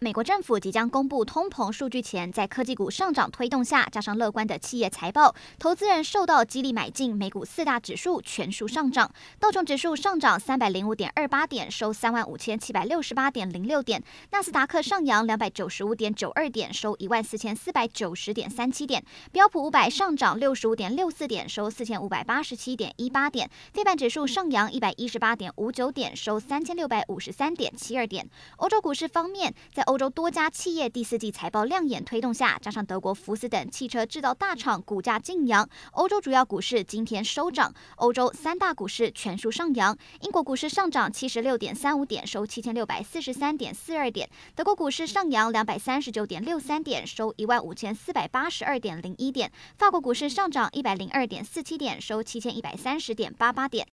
美国政府即将公布通膨数据前，在科技股上涨推动下，加上乐观的企业财报，投资人受到激励买进，美股四大指数全数上涨。道琼指数上涨三百零五点二八点，收三万五千七百六十八点零六点；纳斯达克上扬两百九十五点九二点，收一万四千四百九十点三七点；标普五百上涨六十五点六四点，收四千五百八十七点一八点；费半指数上扬一百一十八点五九点，收三千六百五十三点七二点。欧洲股市方面，在欧洲多家企业第四季财报亮眼推动下，加上德国福斯等汽车制造大厂股价劲扬，欧洲主要股市今天收涨。欧洲三大股市全数上扬，英国股市上涨七十六点三五点，收七千六百四十三点四二点；德国股市上扬两百三十九点六三点，收一万五千四百八十二点零一点；法国股市上涨一百零二点四七点，收七千一百三十点八八点；